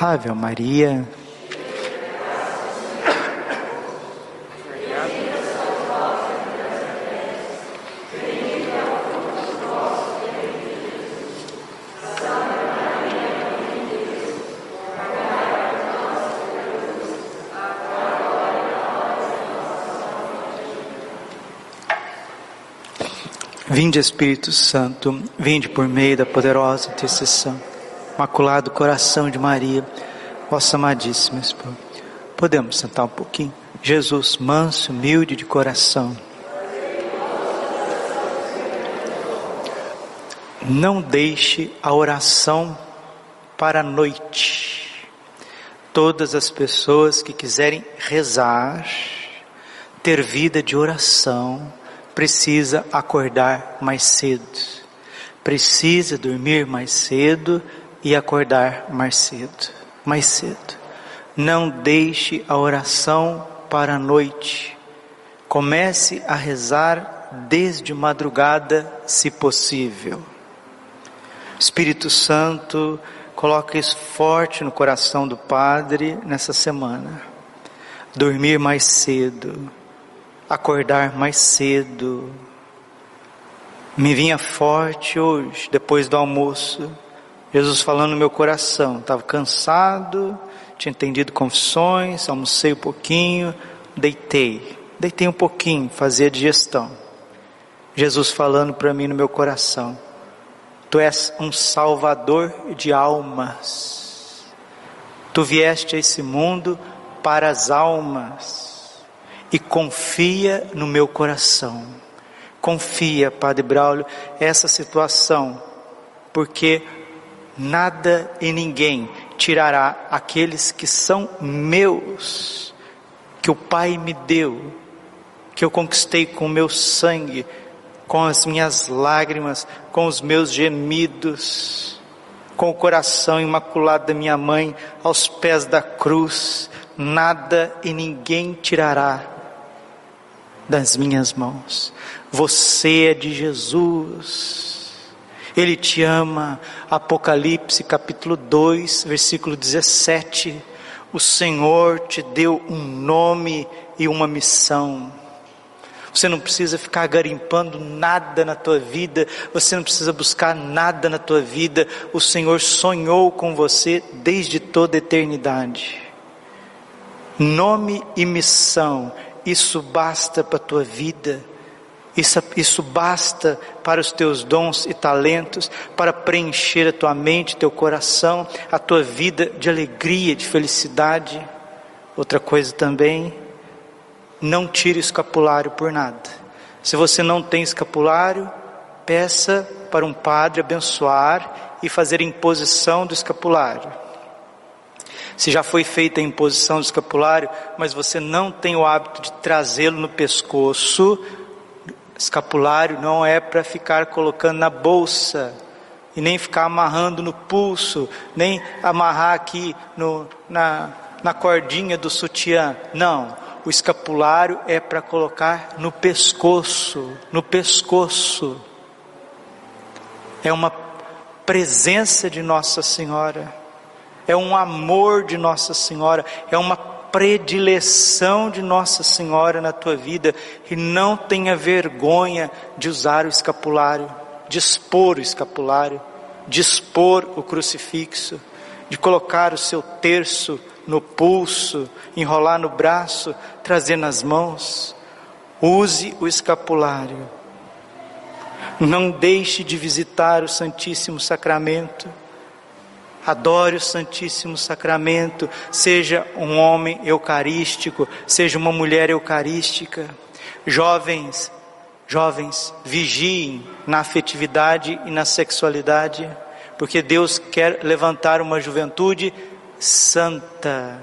Ave Maria. Vinde Espírito Santo, vinde por meio da poderosa intercessão, Imaculado Coração de Maria, vossa amadíssima esposa. Podemos sentar um pouquinho? Jesus, manso, humilde de coração. Não deixe a oração para a noite. Todas as pessoas que quiserem rezar, ter vida de oração, precisa acordar mais cedo, precisa dormir mais cedo e acordar mais cedo, mais cedo. Não deixe a oração para a noite. Comece a rezar desde madrugada, se possível. Espírito Santo, coloque isso forte no coração do Padre nessa semana. Dormir mais cedo acordar mais cedo. Me vinha forte hoje, depois do almoço, Jesus falando no meu coração. Estava cansado, tinha entendido confissões, almocei um pouquinho, deitei. Deitei um pouquinho, fazia digestão. Jesus falando para mim no meu coração: Tu és um salvador de almas. Tu vieste a esse mundo para as almas e confia no meu coração. Confia, Padre Braulio, essa situação, porque nada e ninguém tirará aqueles que são meus, que o Pai me deu, que eu conquistei com o meu sangue, com as minhas lágrimas, com os meus gemidos, com o coração imaculado da minha mãe aos pés da cruz, nada e ninguém tirará das minhas mãos. Você é de Jesus. Ele te ama. Apocalipse capítulo 2, versículo 17. O Senhor te deu um nome e uma missão. Você não precisa ficar garimpando nada na tua vida, você não precisa buscar nada na tua vida. O Senhor sonhou com você desde toda a eternidade. Nome e missão isso basta para a tua vida, isso, isso basta para os teus dons e talentos, para preencher a tua mente, teu coração, a tua vida de alegria, de felicidade. Outra coisa também, não tire o escapulário por nada. Se você não tem escapulário, peça para um padre abençoar e fazer imposição do escapulário. Se já foi feita a imposição do escapulário, mas você não tem o hábito de trazê-lo no pescoço, escapulário não é para ficar colocando na bolsa e nem ficar amarrando no pulso, nem amarrar aqui no, na, na cordinha do sutiã. Não, o escapulário é para colocar no pescoço, no pescoço. É uma presença de Nossa Senhora é um amor de Nossa Senhora, é uma predileção de Nossa Senhora na tua vida e não tenha vergonha de usar o escapulário, de expor o escapulário, de expor o crucifixo, de colocar o seu terço no pulso, enrolar no braço, trazer nas mãos. Use o escapulário. Não deixe de visitar o Santíssimo Sacramento adore o Santíssimo Sacramento, seja um homem eucarístico, seja uma mulher eucarística. Jovens, jovens, vigiem na afetividade e na sexualidade, porque Deus quer levantar uma juventude santa.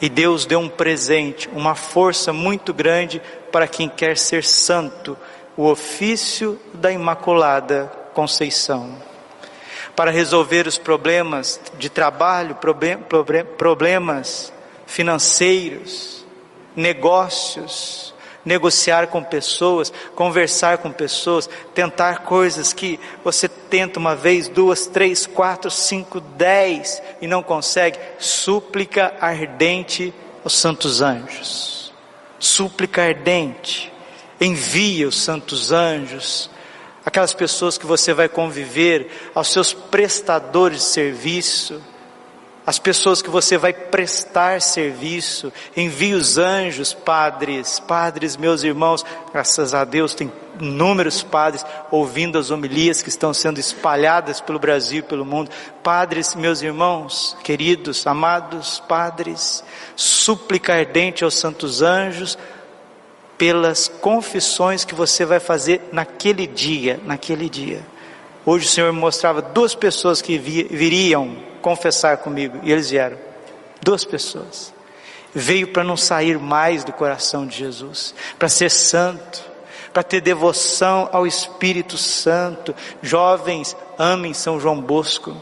E Deus deu um presente, uma força muito grande para quem quer ser santo, o ofício da Imaculada Conceição para resolver os problemas de trabalho, problemas financeiros, negócios, negociar com pessoas, conversar com pessoas, tentar coisas que você tenta uma vez, duas, três, quatro, cinco, dez e não consegue. Súplica ardente aos santos anjos. Súplica ardente. Envia os santos anjos, aquelas pessoas que você vai conviver, aos seus prestadores de serviço as pessoas que você vai prestar serviço, envie os anjos, padres, padres, meus irmãos, graças a Deus tem inúmeros padres ouvindo as homilias que estão sendo espalhadas pelo Brasil e pelo mundo. Padres, meus irmãos, queridos, amados padres, súplica ardente aos santos anjos pelas confissões que você vai fazer naquele dia, naquele dia. Hoje o Senhor me mostrava duas pessoas que viriam confessar comigo. E eles vieram. Duas pessoas. Veio para não sair mais do coração de Jesus, para ser santo, para ter devoção ao Espírito Santo. Jovens, amem São João Bosco.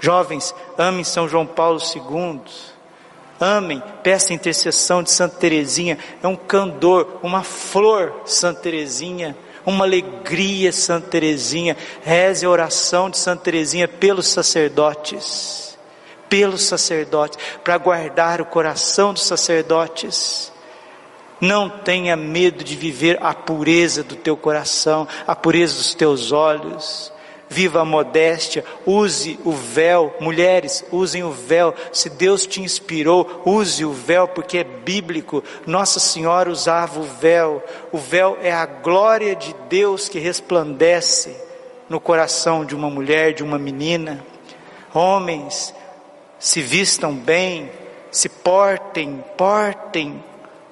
Jovens, amem São João Paulo II. Amem, peça intercessão de Santa Teresinha. É um candor, uma flor, Santa Teresinha uma alegria, Santa Teresinha. Reze a oração de Santa Teresinha pelos sacerdotes, pelos sacerdotes, para guardar o coração dos sacerdotes. Não tenha medo de viver a pureza do teu coração, a pureza dos teus olhos viva a modéstia, use o véu, mulheres, usem o véu, se Deus te inspirou, use o véu, porque é bíblico, Nossa Senhora usava o véu, o véu é a glória de Deus que resplandece no coração de uma mulher, de uma menina, homens, se vistam bem, se portem, portem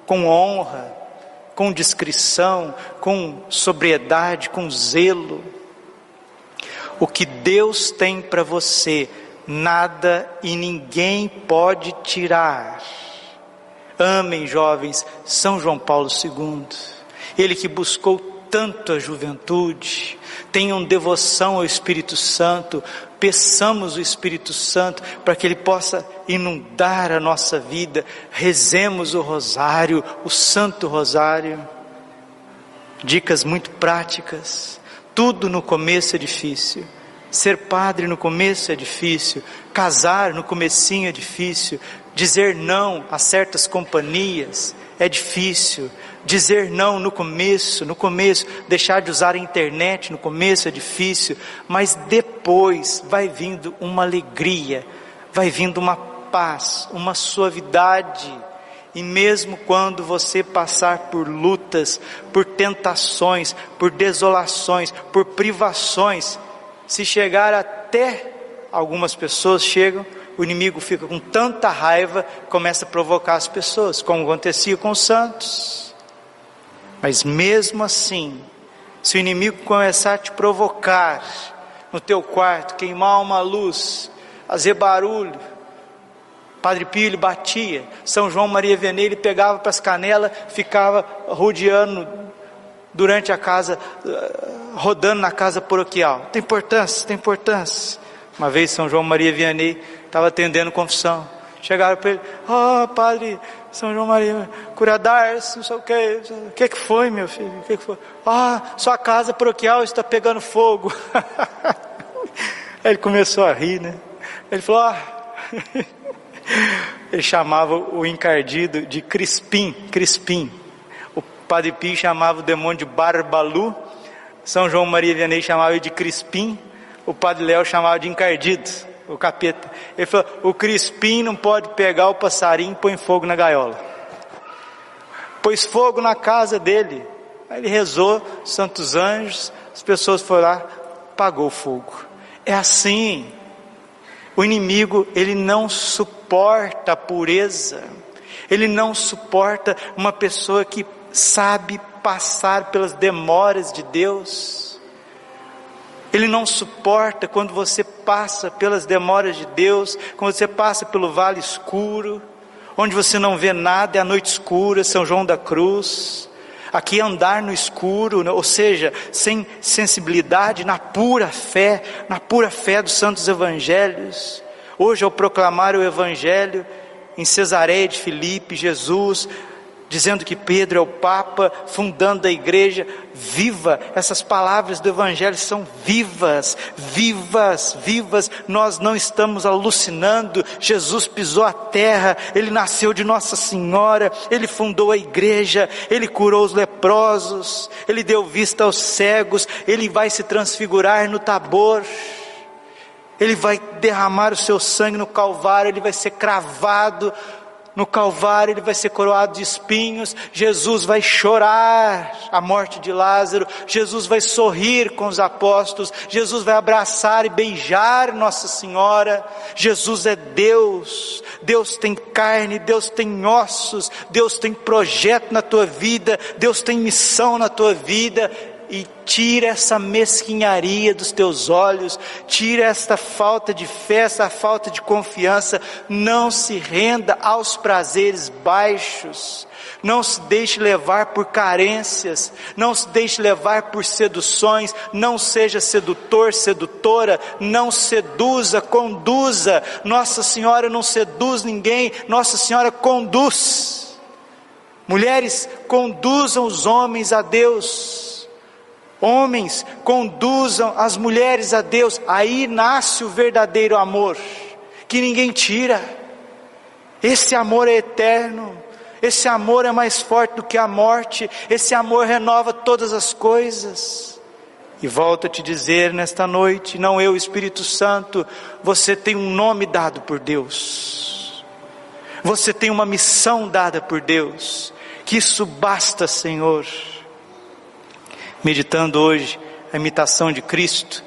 com honra, com discrição, com sobriedade, com zelo, o que Deus tem para você, nada e ninguém pode tirar. Amem, jovens, São João Paulo II, ele que buscou tanto a juventude, tenham devoção ao Espírito Santo, peçamos o Espírito Santo para que ele possa inundar a nossa vida, rezemos o rosário, o Santo Rosário. Dicas muito práticas. Tudo no começo é difícil. Ser padre no começo é difícil, casar no comecinho é difícil, dizer não a certas companhias é difícil, dizer não no começo, no começo, deixar de usar a internet no começo é difícil, mas depois vai vindo uma alegria, vai vindo uma paz, uma suavidade e mesmo quando você passar por lutas, por tentações, por desolações, por privações, se chegar até algumas pessoas chegam, o inimigo fica com tanta raiva, começa a provocar as pessoas, como acontecia com os santos. Mas mesmo assim, se o inimigo começar a te provocar no teu quarto, queimar uma luz, fazer barulho, Padre Pio ele batia, São João Maria Vianney ele pegava para as canelas, ficava rodeando durante a casa, eh, rodando na casa paroquial. Tem importância, tem importância. Uma vez São João Maria Vianney estava atendendo confissão. Chegaram para ele, ó oh, padre São João Maria, curadar, não sei o que, o que, que foi meu filho, o que, que foi? Ah, sua casa paroquial está pegando fogo. Aí ele começou a rir, né? Ele falou, ah, Ele chamava o encardido de Crispim, Crispim. O Padre Pio chamava o demônio de Barbalu. São João Maria Vianney chamava ele de Crispim. O Padre Léo chamava de encardido, o capeta. Ele falou: o Crispim não pode pegar o passarinho e põe fogo na gaiola. Pôs fogo na casa dele. Aí ele rezou, santos anjos, as pessoas foram lá, pagou o fogo. É assim. O inimigo, ele não suporta a pureza, ele não suporta uma pessoa que sabe passar pelas demoras de Deus. Ele não suporta quando você passa pelas demoras de Deus, quando você passa pelo vale escuro, onde você não vê nada, é a noite escura, São João da Cruz. Aqui é andar no escuro, né? ou seja, sem sensibilidade, na pura fé, na pura fé dos santos evangelhos. Hoje, ao proclamar o evangelho em Cesareia de Filipe, Jesus dizendo que Pedro é o Papa, fundando a igreja, viva, essas palavras do Evangelho são vivas, vivas, vivas, nós não estamos alucinando, Jesus pisou a terra, Ele nasceu de Nossa Senhora, Ele fundou a igreja, Ele curou os leprosos, Ele deu vista aos cegos, Ele vai se transfigurar no Tabor, Ele vai derramar o seu sangue no Calvário, Ele vai ser cravado, no Calvário ele vai ser coroado de espinhos, Jesus vai chorar a morte de Lázaro, Jesus vai sorrir com os apóstolos, Jesus vai abraçar e beijar Nossa Senhora. Jesus é Deus, Deus tem carne, Deus tem ossos, Deus tem projeto na tua vida, Deus tem missão na tua vida, e tira essa mesquinharia dos teus olhos, tira esta falta de fé, essa falta de confiança, não se renda aos prazeres baixos, não se deixe levar por carências, não se deixe levar por seduções, não seja sedutor, sedutora, não seduza, conduza. Nossa Senhora não seduz ninguém, Nossa Senhora conduz. Mulheres, conduzam os homens a Deus Homens, conduzam as mulheres a Deus, aí nasce o verdadeiro amor, que ninguém tira. Esse amor é eterno, esse amor é mais forte do que a morte, esse amor renova todas as coisas. E volto a te dizer nesta noite, não eu, Espírito Santo, você tem um nome dado por Deus, você tem uma missão dada por Deus, que isso basta, Senhor meditando hoje a imitação de Cristo,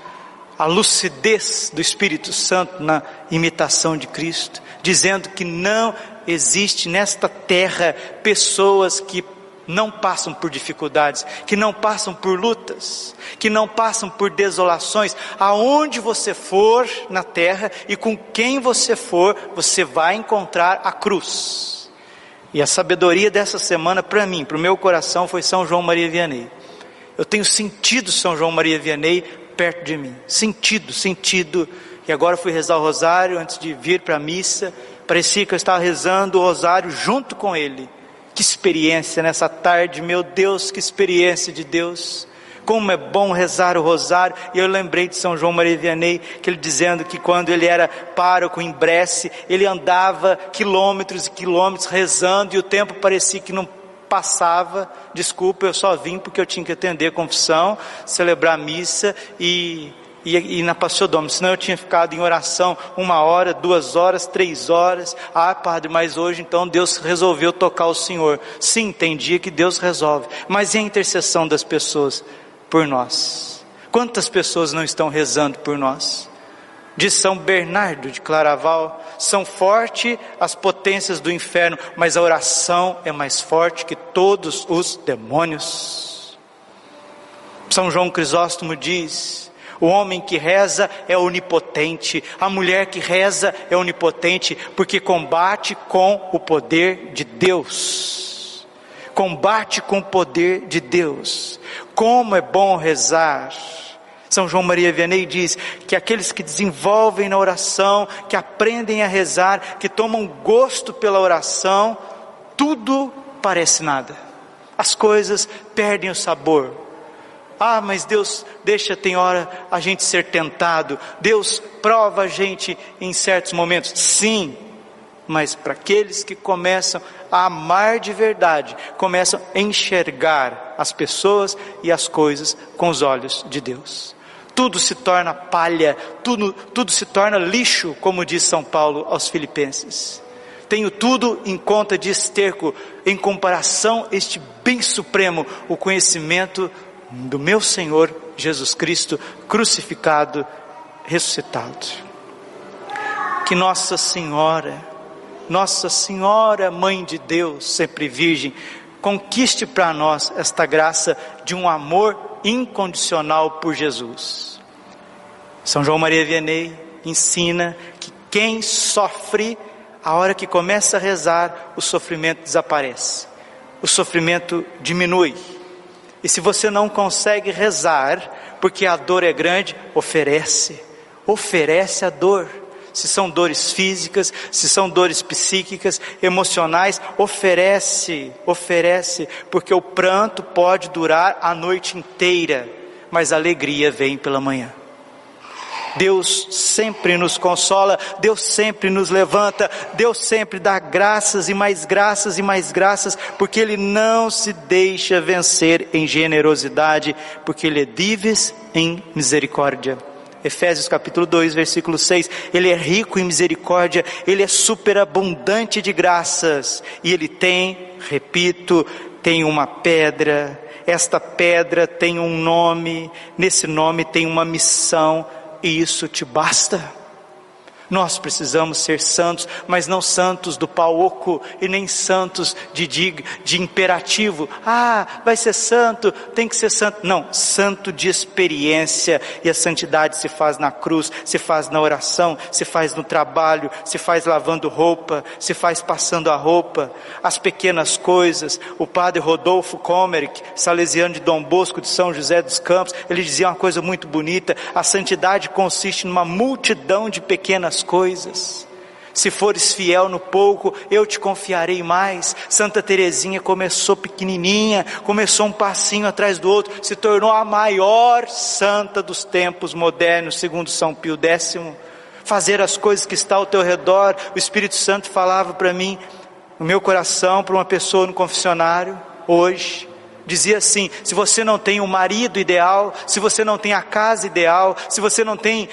a lucidez do Espírito Santo na imitação de Cristo, dizendo que não existe nesta terra pessoas que não passam por dificuldades, que não passam por lutas, que não passam por desolações. Aonde você for na terra e com quem você for, você vai encontrar a cruz. E a sabedoria dessa semana para mim, para o meu coração, foi São João Maria Vianney. Eu tenho sentido São João Maria Vianney perto de mim. Sentido, sentido. E agora fui rezar o rosário antes de vir para a missa. Parecia que eu estava rezando o rosário junto com ele. Que experiência nessa tarde, meu Deus, que experiência de Deus. Como é bom rezar o rosário. E eu lembrei de São João Maria Vianney, que ele dizendo que quando ele era pároco em Bresse, ele andava quilômetros e quilômetros rezando e o tempo parecia que não passava, desculpa, eu só vim porque eu tinha que atender a confissão, celebrar a missa e, e, na Passio Domo, senão eu tinha ficado em oração uma hora, duas horas, três horas, ah padre, mas hoje então Deus resolveu tocar o Senhor, sim, tem dia que Deus resolve, mas e a intercessão das pessoas por nós? Quantas pessoas não estão rezando por nós? De São Bernardo de Claraval. São fortes as potências do inferno, mas a oração é mais forte que todos os demônios. São João Crisóstomo diz: o homem que reza é onipotente, a mulher que reza é onipotente, porque combate com o poder de Deus. Combate com o poder de Deus. Como é bom rezar são João Maria Vianney diz que aqueles que desenvolvem na oração, que aprendem a rezar, que tomam gosto pela oração, tudo parece nada. As coisas perdem o sabor. Ah, mas Deus deixa, tem hora, a gente ser tentado. Deus prova a gente em certos momentos. Sim, mas para aqueles que começam a amar de verdade, começam a enxergar as pessoas e as coisas com os olhos de Deus tudo se torna palha, tudo, tudo se torna lixo, como diz São Paulo aos Filipenses. Tenho tudo em conta de esterco, em comparação este bem supremo, o conhecimento do meu Senhor Jesus Cristo, crucificado, ressuscitado. Que Nossa Senhora, Nossa Senhora, Mãe de Deus, sempre Virgem, conquiste para nós esta graça de um amor incondicional por Jesus. São João Maria Vianney ensina que quem sofre, a hora que começa a rezar, o sofrimento desaparece, o sofrimento diminui. E se você não consegue rezar, porque a dor é grande, oferece, oferece a dor. Se são dores físicas, se são dores psíquicas, emocionais, oferece, oferece, porque o pranto pode durar a noite inteira, mas a alegria vem pela manhã. Deus sempre nos consola, Deus sempre nos levanta, Deus sempre dá graças e mais graças e mais graças, porque Ele não se deixa vencer em generosidade, porque Ele é dives em misericórdia. Efésios capítulo 2, versículo 6. Ele é rico em misericórdia, ele é superabundante de graças, e ele tem, repito, tem uma pedra. Esta pedra tem um nome, nesse nome tem uma missão, e isso te basta. Nós precisamos ser santos, mas não santos do pau oco e nem santos de, de, de, imperativo. Ah, vai ser santo, tem que ser santo. Não, santo de experiência. E a santidade se faz na cruz, se faz na oração, se faz no trabalho, se faz lavando roupa, se faz passando a roupa. As pequenas coisas. O padre Rodolfo Komerick, salesiano de Dom Bosco de São José dos Campos, ele dizia uma coisa muito bonita: a santidade consiste numa multidão de pequenas coisas. Se fores fiel no pouco, eu te confiarei mais. Santa Teresinha começou pequenininha, começou um passinho atrás do outro, se tornou a maior santa dos tempos modernos, segundo São Pio X. Fazer as coisas que está ao teu redor. O Espírito Santo falava para mim, no meu coração, para uma pessoa no confessionário, hoje dizia assim: se você não tem o marido ideal, se você não tem a casa ideal, se você não tem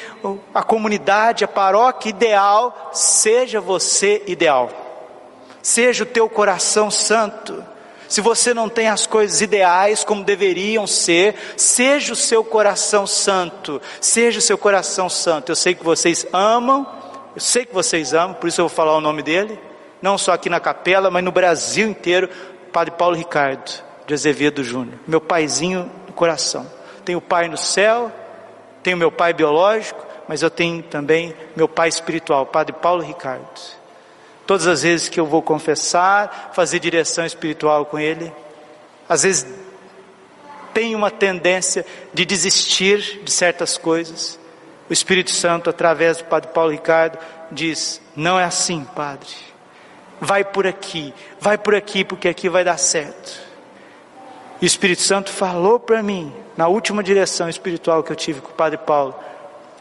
a comunidade, a paróquia ideal, seja você ideal. Seja o teu coração santo. Se você não tem as coisas ideais como deveriam ser, seja o seu coração santo. Seja o seu coração santo. Eu sei que vocês amam, eu sei que vocês amam, por isso eu vou falar o nome dele, não só aqui na capela, mas no Brasil inteiro, Padre Paulo Ricardo de Azevedo Júnior, meu paizinho do coração. Tenho pai no céu, tenho meu pai biológico, mas eu tenho também meu pai espiritual, Padre Paulo Ricardo. Todas as vezes que eu vou confessar, fazer direção espiritual com ele, às vezes tenho uma tendência de desistir de certas coisas. O Espírito Santo, através do Padre Paulo Ricardo, diz: Não é assim, Padre. Vai por aqui, vai por aqui, porque aqui vai dar certo. E o Espírito Santo falou para mim, na última direção espiritual que eu tive com o Padre Paulo,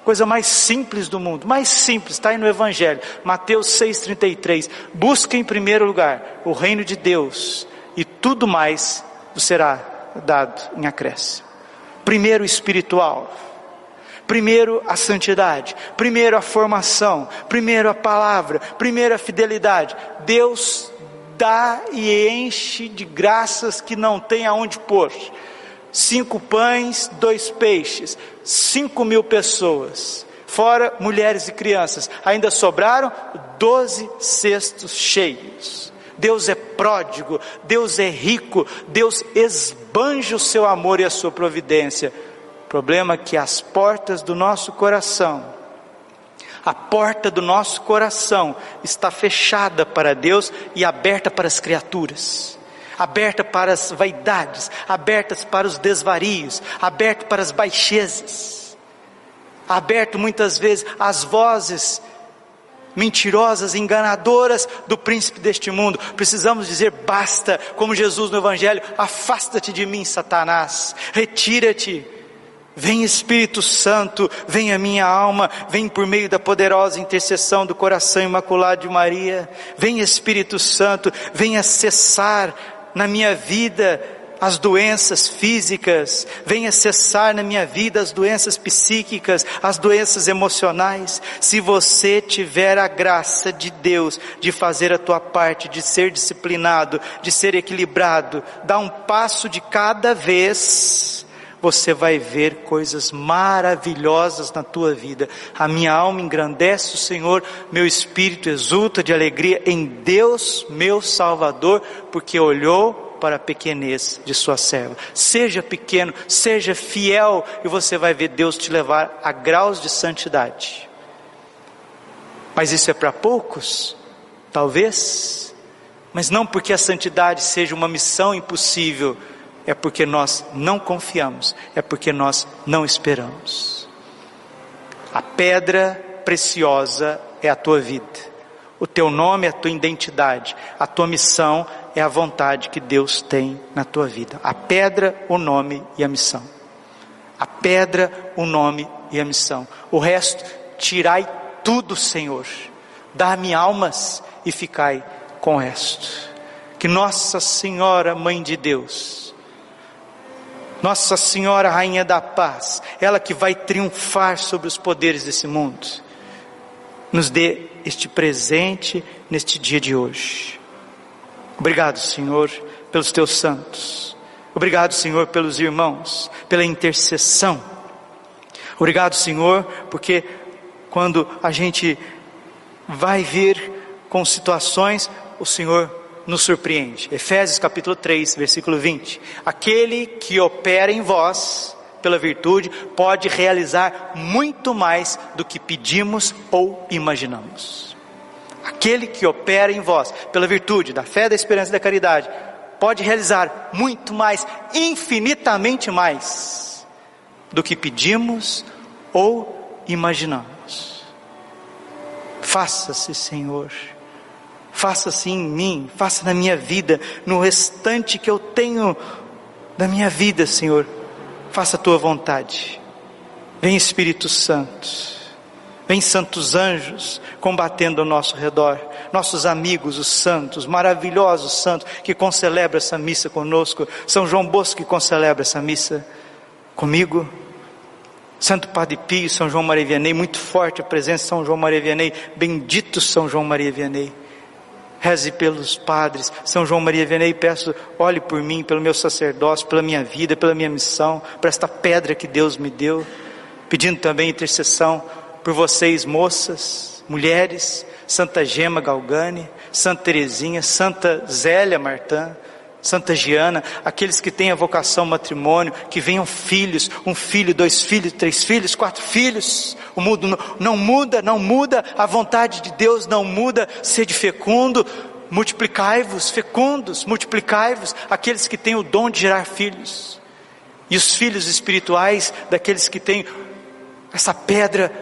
coisa mais simples do mundo, mais simples, está aí no Evangelho, Mateus 6,33. Busca em primeiro lugar o reino de Deus, e tudo mais será dado em acréscimo. Primeiro espiritual, primeiro a santidade, primeiro a formação, primeiro a palavra, primeiro a fidelidade. Deus dá e enche de graças que não tem aonde pôr. Cinco pães, dois peixes, cinco mil pessoas, fora mulheres e crianças. Ainda sobraram doze cestos cheios. Deus é pródigo, Deus é rico, Deus esbanja o seu amor e a sua providência. Problema é que as portas do nosso coração a porta do nosso coração está fechada para Deus e aberta para as criaturas, aberta para as vaidades, abertas para os desvarios, aberta para as baixezas, aberto muitas vezes às vozes mentirosas, enganadoras do príncipe deste mundo. Precisamos dizer basta, como Jesus no Evangelho: afasta-te de mim, Satanás, retira-te Vem Espírito Santo, vem a minha alma, vem por meio da poderosa intercessão do coração imaculado de Maria. Vem Espírito Santo, vem acessar na minha vida as doenças físicas, venha cessar na minha vida as doenças psíquicas, as doenças emocionais. Se você tiver a graça de Deus de fazer a tua parte, de ser disciplinado, de ser equilibrado, dá um passo de cada vez você vai ver coisas maravilhosas na tua vida. A minha alma engrandece o Senhor, meu espírito exulta de alegria em Deus, meu Salvador, porque olhou para a pequenez de sua serva. Seja pequeno, seja fiel, e você vai ver Deus te levar a graus de santidade. Mas isso é para poucos? Talvez. Mas não porque a santidade seja uma missão impossível, é porque nós não confiamos, é porque nós não esperamos. A pedra preciosa é a tua vida. O teu nome é a tua identidade. A tua missão é a vontade que Deus tem na tua vida. A pedra, o nome e a missão. A pedra, o nome e a missão. O resto, tirai tudo, Senhor. Dá-me almas e ficai com o resto. Que Nossa Senhora, Mãe de Deus, Nossa Senhora, Rainha da Paz, ela que vai triunfar sobre os poderes desse mundo, nos dê este presente neste dia de hoje. Obrigado, Senhor, pelos teus santos. Obrigado, Senhor, pelos irmãos, pela intercessão. Obrigado, Senhor, porque quando a gente vai vir com situações, o Senhor nos surpreende. Efésios capítulo 3, versículo 20. Aquele que opera em vós, pela virtude, pode realizar muito mais do que pedimos ou imaginamos. Aquele que opera em vós, pela virtude da fé, da esperança e da caridade, pode realizar muito mais, infinitamente mais, do que pedimos ou imaginamos. Faça-se, Senhor. Faça-se em mim, faça na minha vida, no restante que eu tenho da minha vida, Senhor. Faça a tua vontade. Vem Espírito Santo, vem santos anjos combatendo ao nosso redor, nossos amigos, os santos, maravilhosos santos que concelebram essa missa conosco, São João Bosco que concelebra essa missa comigo, Santo Padre Pio, São João Maria Vianney, muito forte a presença de São João Maria Vianney, bendito São João Maria Vianney. Reze pelos padres. São João Maria Vianney, peço, olhe por mim, pelo meu sacerdócio, pela minha vida, pela minha missão, por esta pedra que Deus me deu. Pedindo também intercessão por vocês, moças, mulheres, Santa Gema Galgani, Santa Teresinha, Santa Zélia Martã, Santa Giana, aqueles que têm a vocação matrimônio, que venham filhos, um filho, dois filhos, três filhos, quatro filhos. O mundo não, não muda, não muda, a vontade de Deus não muda. Sede fecundo, multiplicai-vos, fecundos, multiplicai-vos, aqueles que têm o dom de gerar filhos. E os filhos espirituais daqueles que têm essa pedra,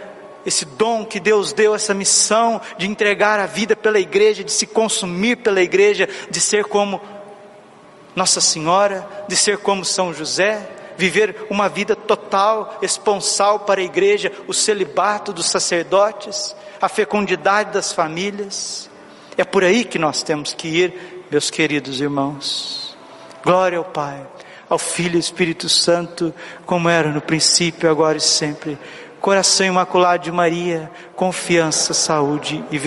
esse dom que Deus deu, essa missão de entregar a vida pela igreja, de se consumir pela igreja, de ser como nossa Senhora, de ser como São José, viver uma vida total, esponsal para a igreja, o celibato dos sacerdotes, a fecundidade das famílias. É por aí que nós temos que ir, meus queridos irmãos. Glória ao Pai, ao Filho e Espírito Santo, como era no princípio, agora e sempre. Coração imaculado de Maria, confiança, saúde e